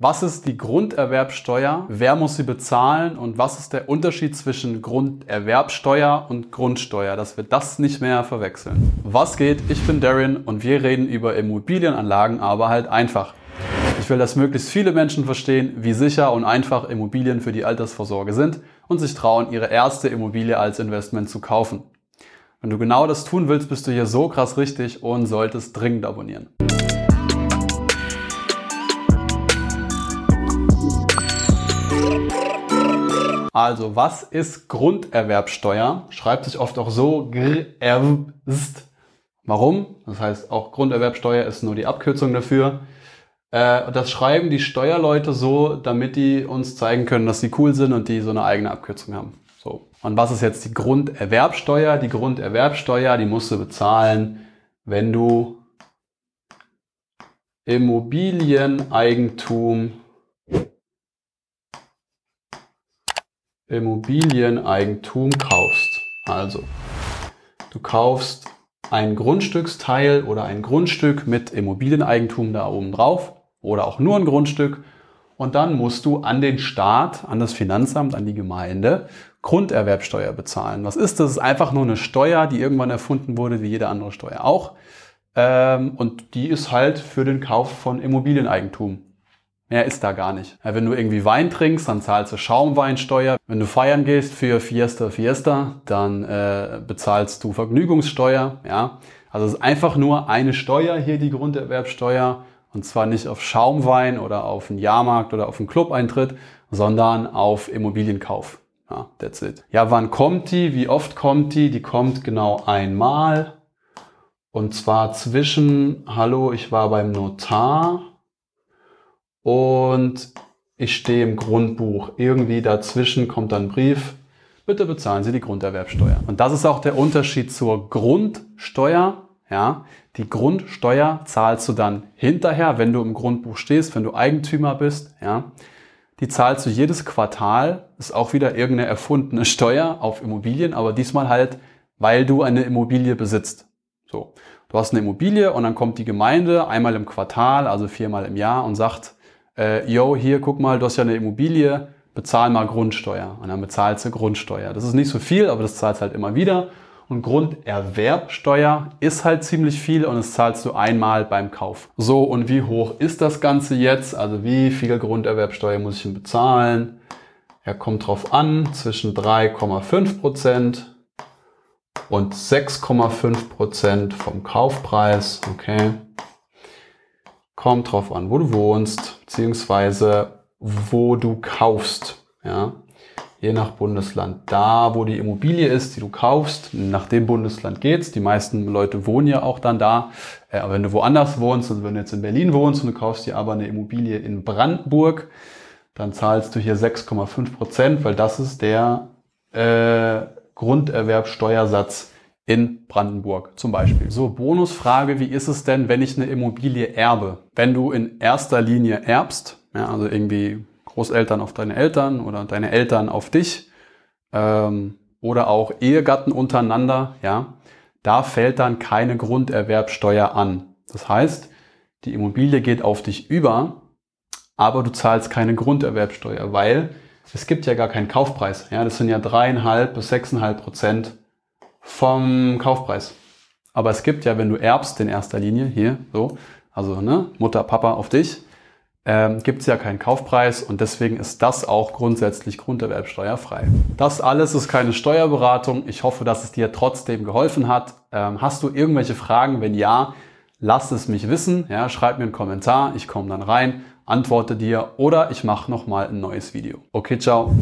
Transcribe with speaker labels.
Speaker 1: Was ist die Grunderwerbsteuer? Wer muss sie bezahlen? Und was ist der Unterschied zwischen Grunderwerbsteuer und Grundsteuer, dass wir das nicht mehr verwechseln? Was geht? Ich bin Darren und wir reden über Immobilienanlagen, aber halt einfach. Ich will, dass möglichst viele Menschen verstehen, wie sicher und einfach Immobilien für die Altersvorsorge sind und sich trauen, ihre erste Immobilie als Investment zu kaufen. Wenn du genau das tun willst, bist du hier so krass richtig und solltest dringend abonnieren. Also, was ist Grunderwerbsteuer? Schreibt sich oft auch so GRERST. Warum? Das heißt, auch Grunderwerbsteuer ist nur die Abkürzung dafür. Äh, das schreiben die Steuerleute so, damit die uns zeigen können, dass sie cool sind und die so eine eigene Abkürzung haben. So. Und was ist jetzt die Grunderwerbsteuer? Die Grunderwerbsteuer, die musst du bezahlen, wenn du Immobilieneigentum Immobilieneigentum kaufst. Also, du kaufst ein Grundstücksteil oder ein Grundstück mit Immobilieneigentum da oben drauf oder auch nur ein Grundstück und dann musst du an den Staat, an das Finanzamt, an die Gemeinde Grunderwerbsteuer bezahlen. Was ist das? Das ist einfach nur eine Steuer, die irgendwann erfunden wurde, wie jede andere Steuer auch. Ähm, und die ist halt für den Kauf von Immobilieneigentum. Mehr ist da gar nicht. Wenn du irgendwie Wein trinkst, dann zahlst du Schaumweinsteuer. Wenn du feiern gehst für Fiesta Fiesta, dann äh, bezahlst du Vergnügungssteuer. Ja, also es ist einfach nur eine Steuer hier, die Grunderwerbsteuer. Und zwar nicht auf Schaumwein oder auf einen Jahrmarkt oder auf einen Club-Eintritt, sondern auf Immobilienkauf. Ja, that's it. Ja, wann kommt die? Wie oft kommt die? Die kommt genau einmal. Und zwar zwischen, hallo, ich war beim Notar und ich stehe im Grundbuch. Irgendwie dazwischen kommt dann ein Brief, bitte bezahlen Sie die Grunderwerbsteuer. Und das ist auch der Unterschied zur Grundsteuer. Ja, die Grundsteuer zahlst du dann hinterher, wenn du im Grundbuch stehst, wenn du Eigentümer bist. Ja, die zahlst du jedes Quartal. Ist auch wieder irgendeine erfundene Steuer auf Immobilien, aber diesmal halt, weil du eine Immobilie besitzt. So, du hast eine Immobilie und dann kommt die Gemeinde einmal im Quartal, also viermal im Jahr und sagt, äh, yo, hier, guck mal, du hast ja eine Immobilie, bezahl mal Grundsteuer. Und dann bezahlst du Grundsteuer. Das ist nicht so viel, aber das zahlst halt immer wieder. Und Grunderwerbsteuer ist halt ziemlich viel und das zahlst du einmal beim Kauf. So, und wie hoch ist das Ganze jetzt? Also wie viel Grunderwerbsteuer muss ich denn bezahlen? Er kommt drauf an, zwischen 3,5 Prozent und 6,5 Prozent vom Kaufpreis. Okay. Kommt drauf an, wo du wohnst, beziehungsweise wo du kaufst. Ja, je nach Bundesland. Da, wo die Immobilie ist, die du kaufst, nach dem Bundesland geht's. Die meisten Leute wohnen ja auch dann da. Äh, aber wenn du woanders wohnst, also wenn du jetzt in Berlin wohnst und du kaufst dir aber eine Immobilie in Brandenburg, dann zahlst du hier 6,5 Prozent, weil das ist der äh, Grunderwerbsteuersatz in Brandenburg zum Beispiel. So, Bonusfrage, wie ist es denn, wenn ich eine Immobilie erbe? Wenn du in erster Linie erbst, ja, also irgendwie Großeltern auf deine Eltern oder deine Eltern auf dich ähm, oder auch Ehegatten untereinander, ja, da fällt dann keine Grunderwerbsteuer an. Das heißt, die Immobilie geht auf dich über, aber du zahlst keine Grunderwerbsteuer, weil es gibt ja gar keinen Kaufpreis. Ja, das sind ja dreieinhalb bis sechseinhalb Prozent vom Kaufpreis. Aber es gibt ja, wenn du erbst in erster Linie, hier so, also ne, Mutter, Papa auf dich, ähm, gibt es ja keinen Kaufpreis und deswegen ist das auch grundsätzlich grunderwerbsteuerfrei. Das alles ist keine Steuerberatung. Ich hoffe, dass es dir trotzdem geholfen hat. Ähm, hast du irgendwelche Fragen? Wenn ja, lass es mich wissen. Ja, schreib mir einen Kommentar, ich komme dann rein, antworte dir oder ich mache nochmal ein neues Video. Okay, ciao.